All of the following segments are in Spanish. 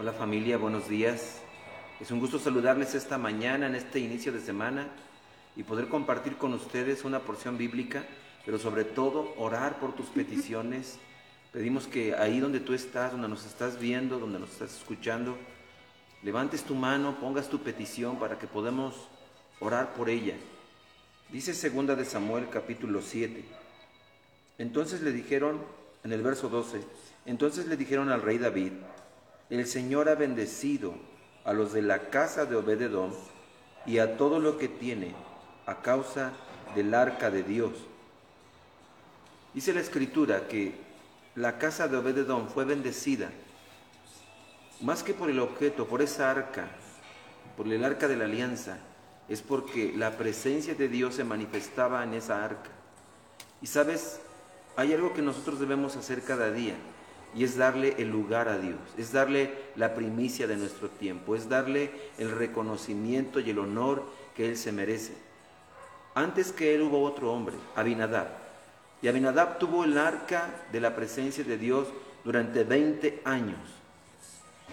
Hola familia, buenos días. Es un gusto saludarles esta mañana, en este inicio de semana, y poder compartir con ustedes una porción bíblica, pero sobre todo orar por tus peticiones. Pedimos que ahí donde tú estás, donde nos estás viendo, donde nos estás escuchando, levantes tu mano, pongas tu petición para que podamos orar por ella. Dice segunda de Samuel capítulo 7. Entonces le dijeron, en el verso 12, entonces le dijeron al rey David, el Señor ha bendecido a los de la casa de Obededón y a todo lo que tiene a causa del arca de Dios. Dice la escritura que la casa de Obededón fue bendecida más que por el objeto, por esa arca, por el arca de la alianza, es porque la presencia de Dios se manifestaba en esa arca. Y sabes, hay algo que nosotros debemos hacer cada día y es darle el lugar a Dios, es darle la primicia de nuestro tiempo, es darle el reconocimiento y el honor que Él se merece. Antes que Él hubo otro hombre, Abinadab, y Abinadab tuvo el arca de la presencia de Dios durante 20 años.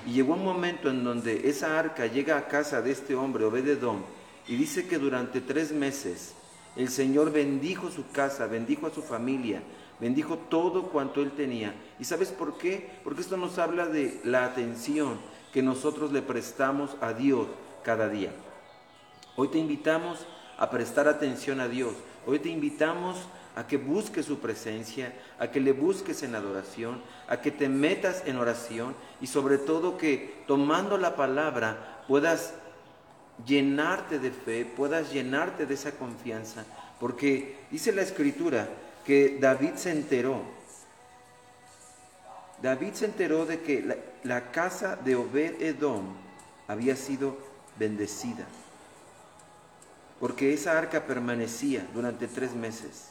Y llegó un momento en donde esa arca llega a casa de este hombre, Obededón, y dice que durante tres meses el Señor bendijo su casa, bendijo a su familia, bendijo todo cuanto él tenía. ¿Y sabes por qué? Porque esto nos habla de la atención que nosotros le prestamos a Dios cada día. Hoy te invitamos a prestar atención a Dios. Hoy te invitamos a que busques su presencia, a que le busques en adoración, a que te metas en oración y sobre todo que tomando la palabra puedas llenarte de fe, puedas llenarte de esa confianza, porque dice la escritura que David se enteró, David se enteró de que la, casa de Obed Edom había sido bendecida, porque esa arca permanecía durante tres meses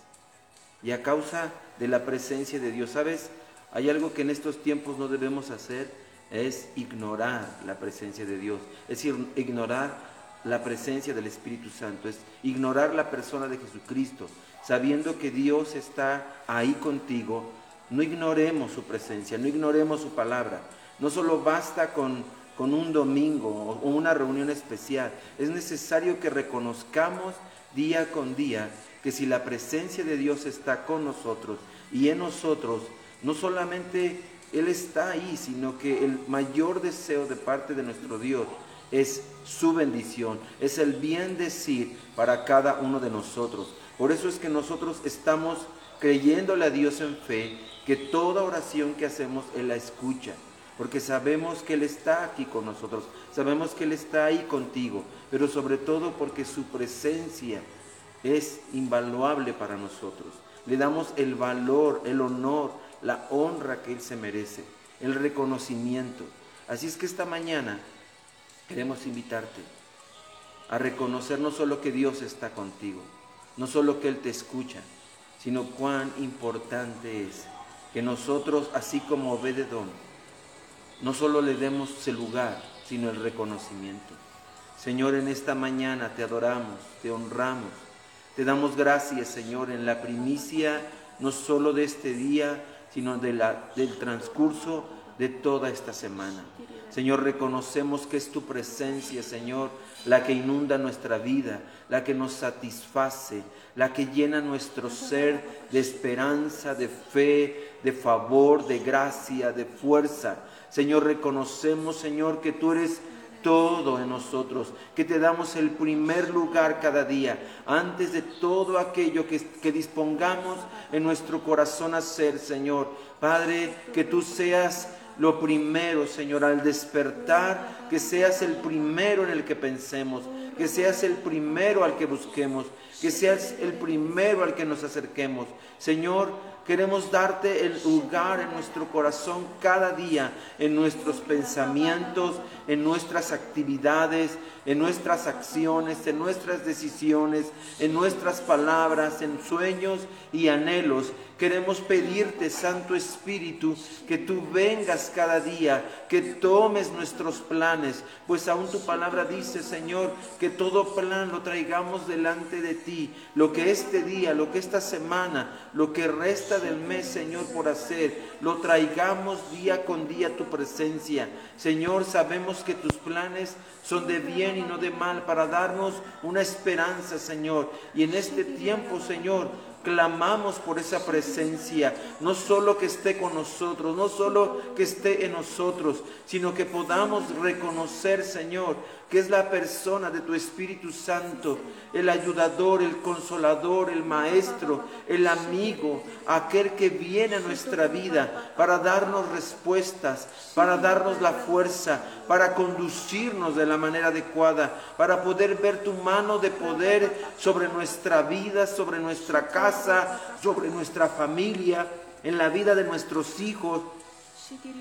y a causa de la presencia de Dios. ¿Sabes? Hay algo que en estos tiempos no debemos hacer, es ignorar la presencia de Dios, es decir, ignorar la presencia del Espíritu Santo, es ignorar la persona de Jesucristo, sabiendo que Dios está ahí contigo, no ignoremos su presencia, no ignoremos su palabra. No solo basta con, con un domingo o una reunión especial, es necesario que reconozcamos día con día que si la presencia de Dios está con nosotros y en nosotros, no solamente Él está ahí, sino que el mayor deseo de parte de nuestro Dios es su bendición, es el bien decir para cada uno de nosotros. Por eso es que nosotros estamos creyéndole a Dios en fe, que toda oración que hacemos Él la escucha, porque sabemos que Él está aquí con nosotros, sabemos que Él está ahí contigo, pero sobre todo porque su presencia es invaluable para nosotros. Le damos el valor, el honor, la honra que Él se merece, el reconocimiento. Así es que esta mañana queremos invitarte a reconocer no solo que Dios está contigo, no solo que Él te escucha, sino cuán importante es que nosotros, así como Obededón, no solo le demos el lugar, sino el reconocimiento. Señor, en esta mañana te adoramos, te honramos, te damos gracias, Señor, en la primicia no solo de este día, sino del transcurso de toda esta semana. Señor, reconocemos que es tu presencia, Señor, la que inunda nuestra vida, la que nos satisface, la que llena nuestro ser de esperanza, de fe, de favor, de gracia, de fuerza. Señor, reconocemos, Señor, que tú eres todo en nosotros, que te damos el primer lugar cada día, antes de todo aquello que, que dispongamos en nuestro corazón hacer, Señor. Padre, que tú seas lo primero, Señor, al despertar, que seas el primero en el que pensemos, que seas el primero al que busquemos, que seas el primero al que nos acerquemos. Señor, queremos darte el lugar en nuestro corazón cada día, en nuestros pensamientos, en nuestras actividades, en nuestras acciones, en nuestras decisiones, en nuestras palabras, en sueños y anhelos. Queremos pedirte, Santo Espíritu, que tú vengas cada día, que tomes nuestros planes, pues aún tu palabra dice, Señor, que todo plan lo traigamos delante de ti lo que este día, lo que esta semana, lo que resta del mes, Señor, por hacer, lo traigamos día con día a tu presencia. Señor, sabemos que tus planes son de bien y no de mal para darnos una esperanza, Señor. Y en este tiempo, Señor, clamamos por esa presencia, no solo que esté con nosotros, no solo que esté en nosotros, sino que podamos reconocer, Señor, que es la persona de tu Espíritu Santo, el ayudador, el consolador, el maestro, el amigo, aquel que viene a nuestra vida para darnos respuestas, para darnos la fuerza, para conducirnos de la manera adecuada, para poder ver tu mano de poder sobre nuestra vida, sobre nuestra casa, sobre nuestra familia, en la vida de nuestros hijos,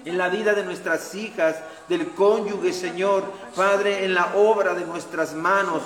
en la vida de nuestras hijas, del cónyuge, Señor, Padre, en la obra de nuestras manos,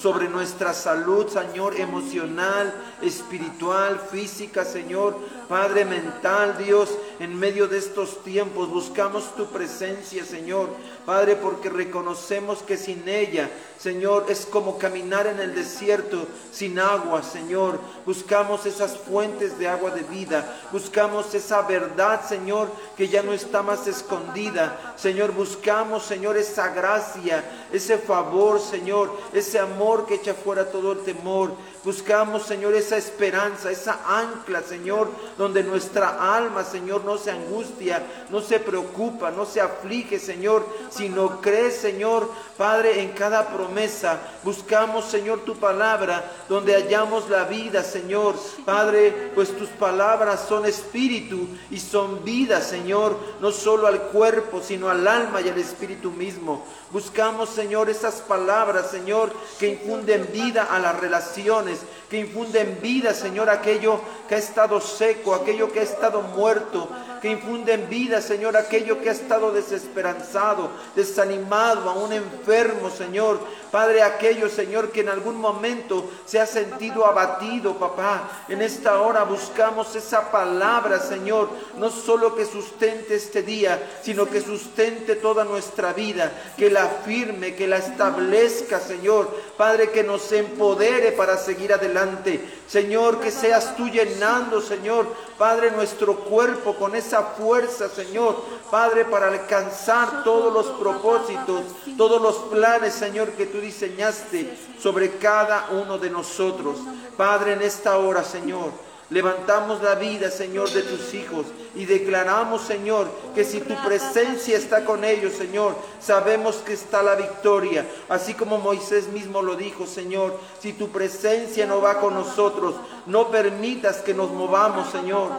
sobre nuestra salud, Señor, emocional, espiritual, física, Señor, Padre mental, Dios, en medio de estos tiempos buscamos tu presencia, Señor, Padre, porque reconocemos que sin ella, Señor, es como caminar en el desierto sin agua, Señor. Buscamos esas fuentes de agua de vida, buscamos esa verdad, Señor, que ya no está más escondida. Señor, buscamos, Señor, esa gracia, ese favor, Señor, ese amor que echa fuera todo el temor. Buscamos, Señor, esa esperanza, esa ancla, Señor, donde nuestra alma, Señor, no se angustia, no se preocupa, no se aflige, Señor, sino cree, Señor, Padre, en cada promesa. Buscamos, Señor, tu palabra, donde hallamos la vida, Señor. Padre, pues tus palabras son espíritu y son vida, Señor, no solo al cuerpo, sino al alma y al espíritu mismo. Buscamos, Señor, esas palabras, Señor, que infunden vida a las relaciones, que infunden vida, Señor, aquello que ha estado seco, aquello que ha estado muerto, que infunden vida, Señor, aquello que ha estado desesperanzado, desanimado, aún enfermo, Señor. Padre, aquello, Señor, que en algún momento se ha sentido abatido, papá. En esta hora buscamos esa palabra, Señor, no solo que sustente este día, sino que sustente toda nuestra vida, que la firme, que la establezca, Señor. Padre, que nos empodere para seguir adelante. Señor, que seas tú llenando, Señor, Padre, nuestro cuerpo con esa fuerza, Señor, Padre, para alcanzar todos los propósitos, todos los planes, Señor, que tú diseñaste sobre cada uno de nosotros. Padre, en esta hora, Señor, Levantamos la vida, Señor, de tus hijos y declaramos, Señor, que si tu presencia está con ellos, Señor, sabemos que está la victoria. Así como Moisés mismo lo dijo, Señor, si tu presencia no va con nosotros, no permitas que nos movamos, Señor.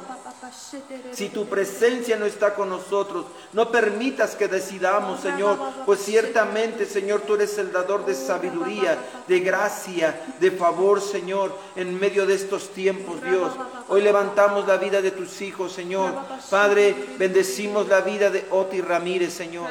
Si tu presencia no está con nosotros, no permitas que decidamos, Señor, pues ciertamente, Señor, tú eres el dador de sabiduría, de gracia, de favor, Señor, en medio de estos tiempos, Dios. Hoy levantamos la vida de tus hijos, Señor. Padre, bendecimos la vida de Oti Ramírez, Señor.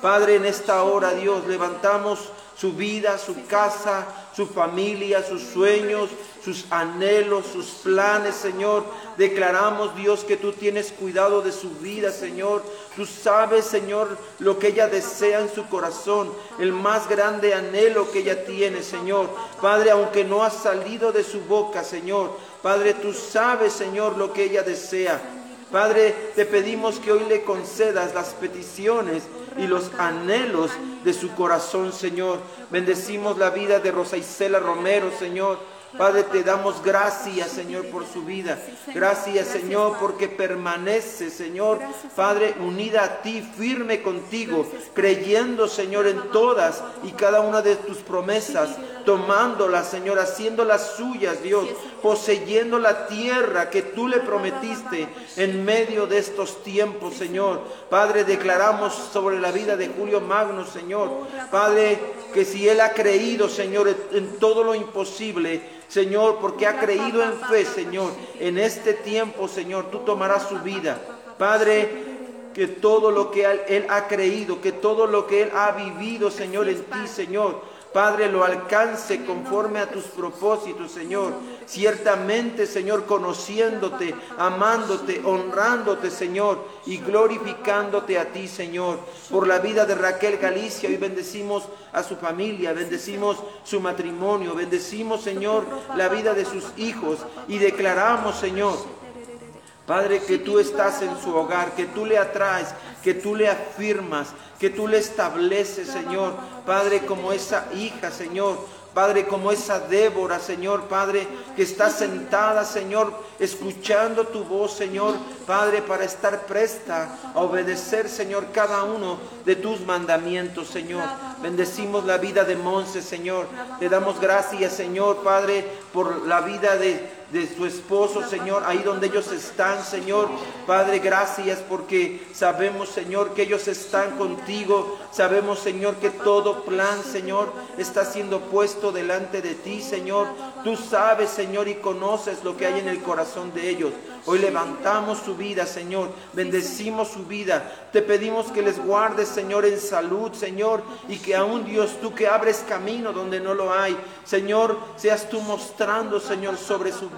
Padre, en esta hora, Dios, levantamos su vida, su casa, su familia, sus sueños, sus anhelos, sus planes, Señor. Declaramos, Dios, que tú tienes cuidado de su vida, Señor. Tú sabes, Señor, lo que ella desea en su corazón, el más grande anhelo que ella tiene, Señor. Padre, aunque no ha salido de su boca, Señor. Padre, tú sabes, Señor, lo que ella desea. Padre, te pedimos que hoy le concedas las peticiones y los anhelos de su corazón, Señor. Bendecimos la vida de Rosa Isela Romero, Señor. Padre, te damos gracias, Señor, por su vida. Gracias, Señor, porque permanece, Señor, Padre, unida a ti, firme contigo, creyendo, Señor, en todas y cada una de tus promesas, tomándolas, Señor, haciéndolas suyas, Dios, poseyendo la tierra que tú le prometiste en medio de estos tiempos, Señor. Padre, declaramos sobre la vida de Julio Magno, Señor. Padre, que si él ha creído, Señor, en todo lo imposible, Señor, porque ha creído en fe, Señor. En este tiempo, Señor, tú tomarás su vida. Padre, que todo lo que él ha creído, que todo lo que él ha vivido, Señor, en ti, Señor, Padre, lo alcance conforme a tus propósitos, Señor. Ciertamente, Señor, conociéndote, amándote, honrándote, Señor, y glorificándote a ti, Señor. Por la vida de Raquel Galicia, hoy bendecimos a su familia, bendecimos su matrimonio, bendecimos, Señor, la vida de sus hijos y declaramos, Señor, Padre, que tú estás en su hogar, que tú le atraes, que tú le afirmas, que tú le estableces, Señor. Padre, como esa hija, Señor. Padre, como esa Débora, Señor, Padre, que está sentada, Señor, escuchando tu voz, Señor, Padre, para estar presta a obedecer, Señor, cada uno de tus mandamientos, Señor. Bendecimos la vida de Monse, Señor. Le damos gracias, Señor, Padre, por la vida de de su esposo, Señor, ahí donde ellos están, Señor. Padre, gracias porque sabemos, Señor, que ellos están contigo. Sabemos, Señor, que todo plan, Señor, está siendo puesto delante de ti, Señor. Tú sabes, Señor, y conoces lo que hay en el corazón de ellos. Hoy levantamos su vida, Señor. Bendecimos su vida. Te pedimos que les guardes, Señor, en salud, Señor. Y que aún Dios, tú que abres camino donde no lo hay, Señor, seas tú mostrando, Señor, sobre su vida,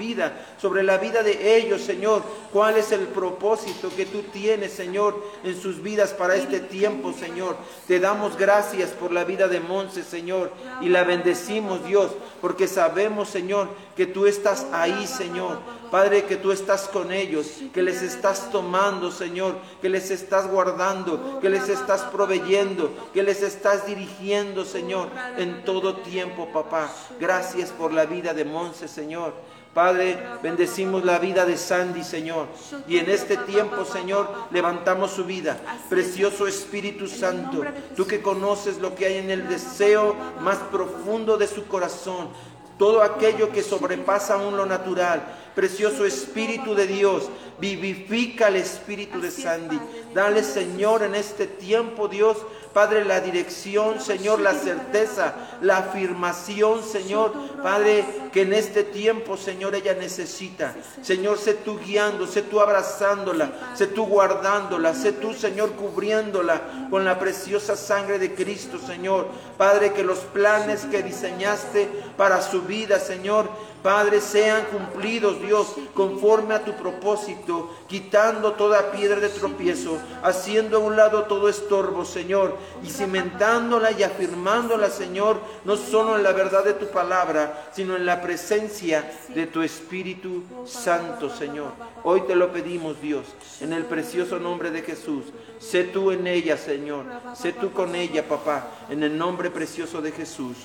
sobre la vida de ellos, Señor. Cuál es el propósito que tú tienes, Señor, en sus vidas para este tiempo, Señor. Te damos gracias por la vida de Monse, Señor. Y la bendecimos, Dios, porque sabemos, Señor, que tú estás ahí, Señor. Padre, que tú estás con ellos, que les estás tomando, Señor, que les estás guardando, que les estás proveyendo, que les estás dirigiendo, Señor, en todo tiempo, papá. Gracias por la vida de Monse, Señor. Padre, bendecimos la vida de Sandy, Señor. Y en este tiempo, Señor, levantamos su vida. Precioso Espíritu Santo, tú que conoces lo que hay en el deseo más profundo de su corazón, todo aquello que sobrepasa aún lo natural. Precioso Espíritu de Dios, vivifica el Espíritu de Sandy. Dale, Señor, en este tiempo, Dios, Padre, la dirección, Señor, la certeza, la afirmación, Señor, Padre, que en este tiempo, Señor, ella necesita. Señor, sé tú guiando, sé tú abrazándola, sé tú guardándola, sé tú, Señor, cubriéndola con la preciosa sangre de Cristo, Señor. Padre, que los planes que diseñaste para su vida, Señor, Padre, sean cumplidos, Dios, conforme a tu propósito, quitando toda piedra de tropiezo, haciendo a un lado todo estorbo, Señor, y cimentándola y afirmándola, Señor, no solo en la verdad de tu palabra, sino en la presencia de tu Espíritu Santo, Señor. Hoy te lo pedimos, Dios, en el precioso nombre de Jesús. Sé tú en ella, Señor. Sé tú con ella, papá, en el nombre precioso de Jesús.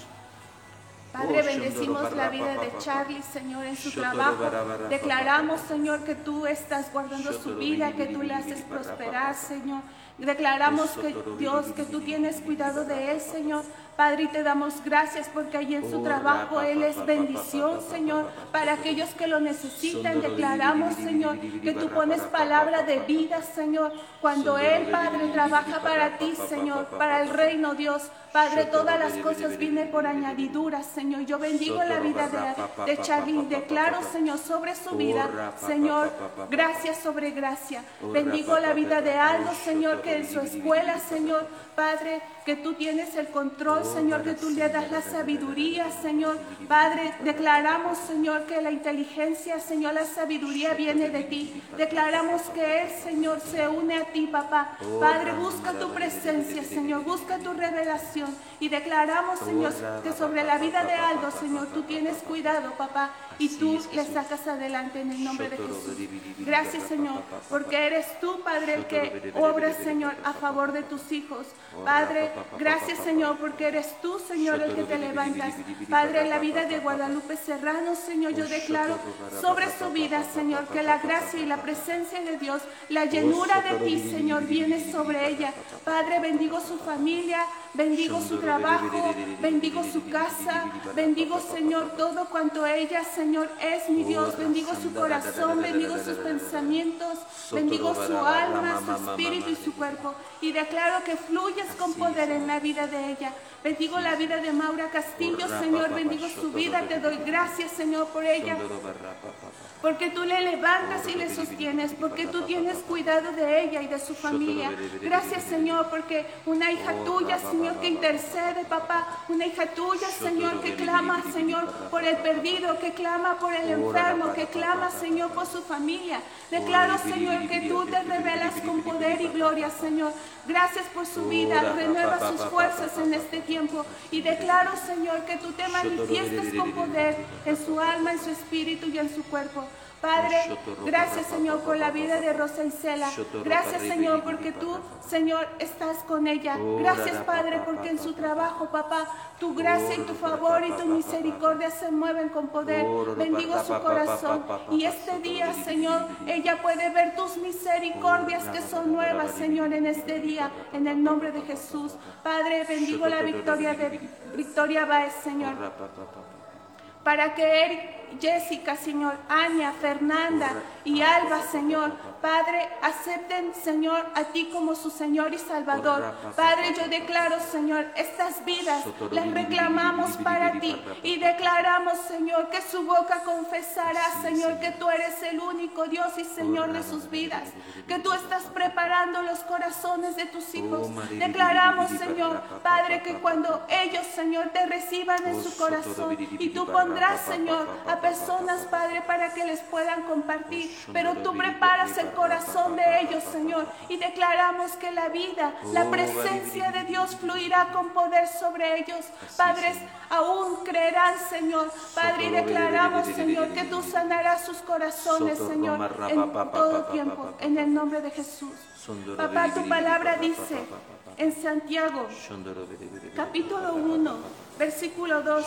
Padre, bendecimos la vida de Charlie, Señor, en su trabajo. Declaramos, Señor, que tú estás guardando su vida, que tú le haces prosperar, Señor. Declaramos que Dios, que tú tienes cuidado de él, Señor. Padre, y te damos gracias porque allí en su trabajo Él es bendición, Señor, para aquellos que lo necesitan. Declaramos, Señor, que tú pones palabra de vida, Señor, cuando Él, Padre, trabaja para ti, Señor, para el reino, Dios. Padre, todas las cosas vienen por añadidura, Señor. Yo bendigo la vida de, de Charly. Declaro, Señor, sobre su vida, Señor, gracias sobre gracia. Bendigo la vida de Aldo, Señor, que en su escuela, Señor, Padre, que tú tienes el control, Señor, que tú le das la sabiduría, Señor. Padre, declaramos, Señor, que la inteligencia, Señor, la sabiduría viene de ti. Declaramos que Él, Señor, se une a ti, papá. Padre, busca tu presencia, Señor, busca tu revelación. Y declaramos, Señor, que sobre la vida de Aldo, Señor, tú tienes cuidado, papá y tú le sacas adelante en el nombre de Jesús. Gracias, Señor, porque eres tú, Padre, el que obras, Señor, a favor de tus hijos. Padre, gracias, Señor, porque eres tú, Señor, el que te levantas. Padre, en la vida de Guadalupe Serrano, Señor, yo declaro sobre su vida, Señor, que la gracia y la presencia de Dios, la llenura de ti, Señor, viene sobre ella. Padre, bendigo su familia, bendigo su trabajo, bendigo su casa, bendigo, Señor, todo cuanto ella, Señor, Señor, es mi Dios. Bendigo su corazón, bendigo sus pensamientos, bendigo su alma, su espíritu y su cuerpo. Y declaro que fluyes con poder en la vida de ella. Bendigo la vida de Maura Castillo, Señor. Bendigo su vida. Te doy gracias, Señor, por ella. Porque tú le levantas y le sostienes. Porque tú tienes cuidado de ella y de su familia. Gracias, Señor, porque una hija tuya, Señor, que intercede, papá. Una hija tuya, Señor, que clama, Señor, por el perdido, que clama por el enfermo, que clama, Señor, por su familia. Declaro, Señor, que tú te revelas con poder y gloria, Señor. Gracias por su vida. Renueva sus fuerzas en este tiempo. Y declaro, Señor, que tú te manifiestes con poder en su alma, en su espíritu y en su cuerpo. Padre, gracias Señor por la vida de Rosa Isela. Gracias Señor porque tú, Señor, estás con ella. Gracias Padre porque en su trabajo, papá, tu gracia y tu favor y tu misericordia se mueven con poder. Bendigo su corazón. Y este día, Señor, ella puede ver tus misericordias que son nuevas, Señor, en este día, en el nombre de Jesús. Padre, bendigo la victoria de Victoria Baez, Señor para que Jessica, Señor, Ania, Fernanda y Alba, Señor, Padre, acepten, Señor, a ti como su Señor y Salvador. Padre, yo declaro, Señor, estas vidas las reclamamos para ti y declaramos, Señor, que su boca confesará, Señor, que tú eres el único Dios y Señor de sus vidas, que tú estás preparando los corazones de tus hijos. Declaramos, Señor, Padre, que cuando ellos, Señor, te reciban en su corazón y tú pondrás, Señor, a personas, Padre, para que les puedan compartir, pero tú preparas el corazón de ellos, Señor. Y declaramos que la vida, la oh, presencia de Dios fluirá con poder sobre ellos. Padres, aún creerán, Señor. Padre, y declaramos, Señor, que tú sanarás sus corazones, Señor, en todo tiempo, en el nombre de Jesús. Papá, tu palabra dice en Santiago, capítulo 1, versículo 2,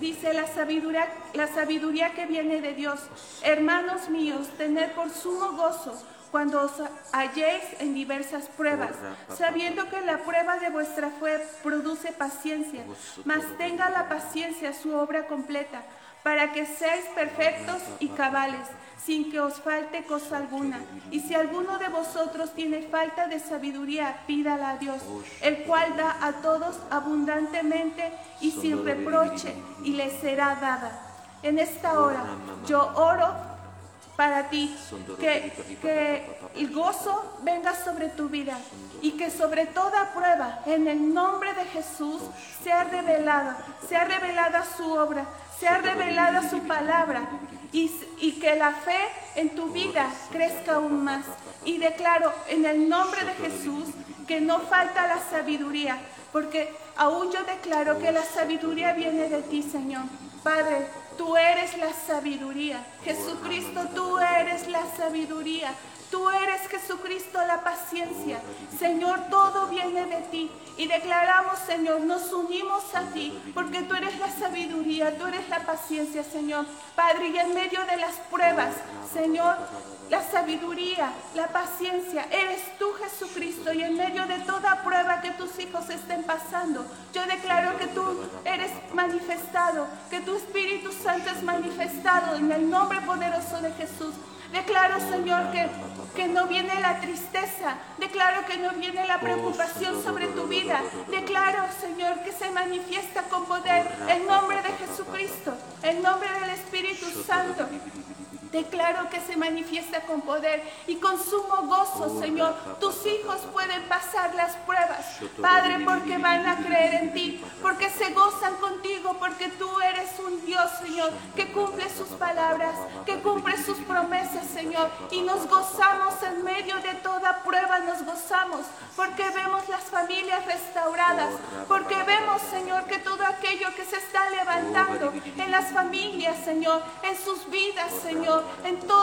dice la sabiduría, la sabiduría que viene de Dios. Hermanos míos, tened por sumo gozo cuando os halléis en diversas pruebas, sabiendo que la prueba de vuestra fe produce paciencia, mas tenga la paciencia su obra completa, para que seáis perfectos y cabales sin que os falte cosa alguna. Y si alguno de vosotros tiene falta de sabiduría, pídala a Dios, el cual da a todos abundantemente y sin reproche, y le será dada. En esta hora yo oro para ti, que, que el gozo venga sobre tu vida y que sobre toda prueba, en el nombre de Jesús, sea revelada, sea revelada su obra, sea revelada su palabra y, y, que la fe en tu vida crezca aún más. Y declaro en el nombre de Jesús que no falta la sabiduría, porque aún yo declaro que la sabiduría viene de ti, Señor. Padre, tú eres la sabiduría. Jesucristo, tú eres la sabiduría. Tú eres Jesucristo la paciencia. Señor, todo viene de ti. Y declaramos, Señor, nos unimos a ti, porque tú eres la sabiduría, tú eres la paciencia, Señor. Padre, y en medio de las pruebas, Señor, la sabiduría, la paciencia, eres tú Jesucristo y en medio de toda prueba que tus hijos estén pasando, yo declaro que tú eres manifestado, que tu Espíritu Santo es manifestado en el nombre poderoso de Jesús. Declaro, Señor, que, que no viene la tristeza. Declaro que no viene la preocupación sobre tu vida. Declaro, Señor, que se manifiesta con poder el nombre de Jesucristo, el nombre del Espíritu Santo. Declaro que se manifiesta con poder y con sumo gozo, Señor. Tus hijos pueden pasar las pruebas, Padre, porque van a creer en ti, porque se gozan contigo, porque tú eres un Dios, Señor, que cumple sus palabras, que cumple sus promesas, Señor. Y nos gozamos en medio de toda prueba, nos gozamos, porque vemos las familias restauradas, porque vemos, Señor, que todo aquello que se está levantando en las familias, Señor, en sus vidas, Señor, en toda